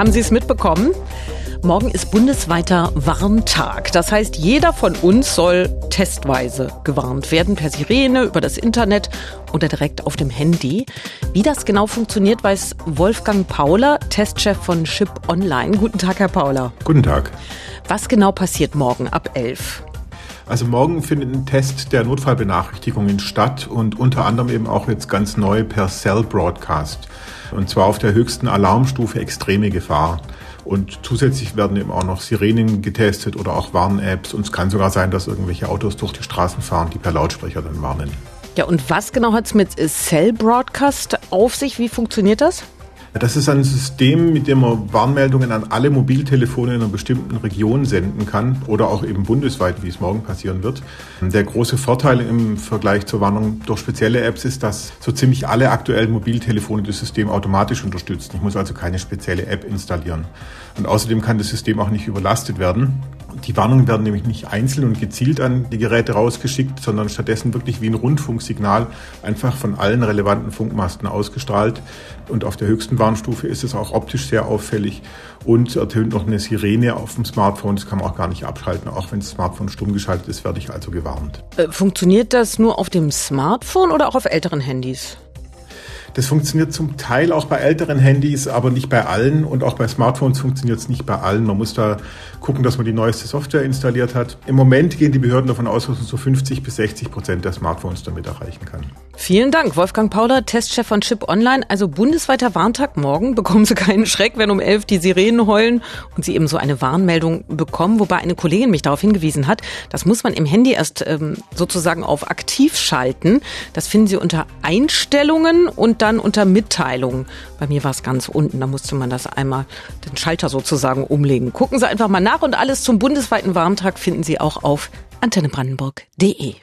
Haben Sie es mitbekommen? Morgen ist bundesweiter Warntag. Das heißt, jeder von uns soll testweise gewarnt werden, per Sirene, über das Internet oder direkt auf dem Handy. Wie das genau funktioniert, weiß Wolfgang Pauler, Testchef von Chip Online. Guten Tag, Herr Pauler. Guten Tag. Was genau passiert morgen ab 11? Also morgen findet ein Test der Notfallbenachrichtigungen statt und unter anderem eben auch jetzt ganz neu per Cell Broadcast. Und zwar auf der höchsten Alarmstufe extreme Gefahr. Und zusätzlich werden eben auch noch Sirenen getestet oder auch Warn-Apps. Und es kann sogar sein, dass irgendwelche Autos durch die Straßen fahren, die per Lautsprecher dann warnen. Ja, und was genau hat es mit Cell Broadcast auf sich? Wie funktioniert das? Das ist ein System, mit dem man Warnmeldungen an alle Mobiltelefone in einer bestimmten Region senden kann oder auch eben bundesweit, wie es morgen passieren wird. Der große Vorteil im Vergleich zur Warnung durch spezielle Apps ist, dass so ziemlich alle aktuellen Mobiltelefone das System automatisch unterstützen. Ich muss also keine spezielle App installieren. Und außerdem kann das System auch nicht überlastet werden. Die Warnungen werden nämlich nicht einzeln und gezielt an die Geräte rausgeschickt, sondern stattdessen wirklich wie ein Rundfunksignal einfach von allen relevanten Funkmasten ausgestrahlt. Und auf der höchsten Warnstufe ist es auch optisch sehr auffällig und ertönt noch eine Sirene auf dem Smartphone. Das kann man auch gar nicht abschalten. Auch wenn das Smartphone stumm geschaltet ist, werde ich also gewarnt. Äh, funktioniert das nur auf dem Smartphone oder auch auf älteren Handys? Das funktioniert zum Teil auch bei älteren Handys, aber nicht bei allen. Und auch bei Smartphones funktioniert es nicht bei allen. Man muss da gucken, dass man die neueste Software installiert hat. Im Moment gehen die Behörden davon aus, dass man so 50 bis 60 Prozent der Smartphones damit erreichen kann. Vielen Dank, Wolfgang Pauler, Testchef von Chip Online. Also bundesweiter Warntag morgen. Bekommen Sie keinen Schreck, wenn um elf die Sirenen heulen und Sie eben so eine Warnmeldung bekommen. Wobei eine Kollegin mich darauf hingewiesen hat, das muss man im Handy erst ähm, sozusagen auf aktiv schalten. Das finden Sie unter Einstellungen und dann unter Mitteilungen. Bei mir war es ganz unten. Da musste man das einmal, den Schalter sozusagen umlegen. Gucken Sie einfach mal nach und alles zum bundesweiten Warntag finden Sie auch auf antennebrandenburg.de.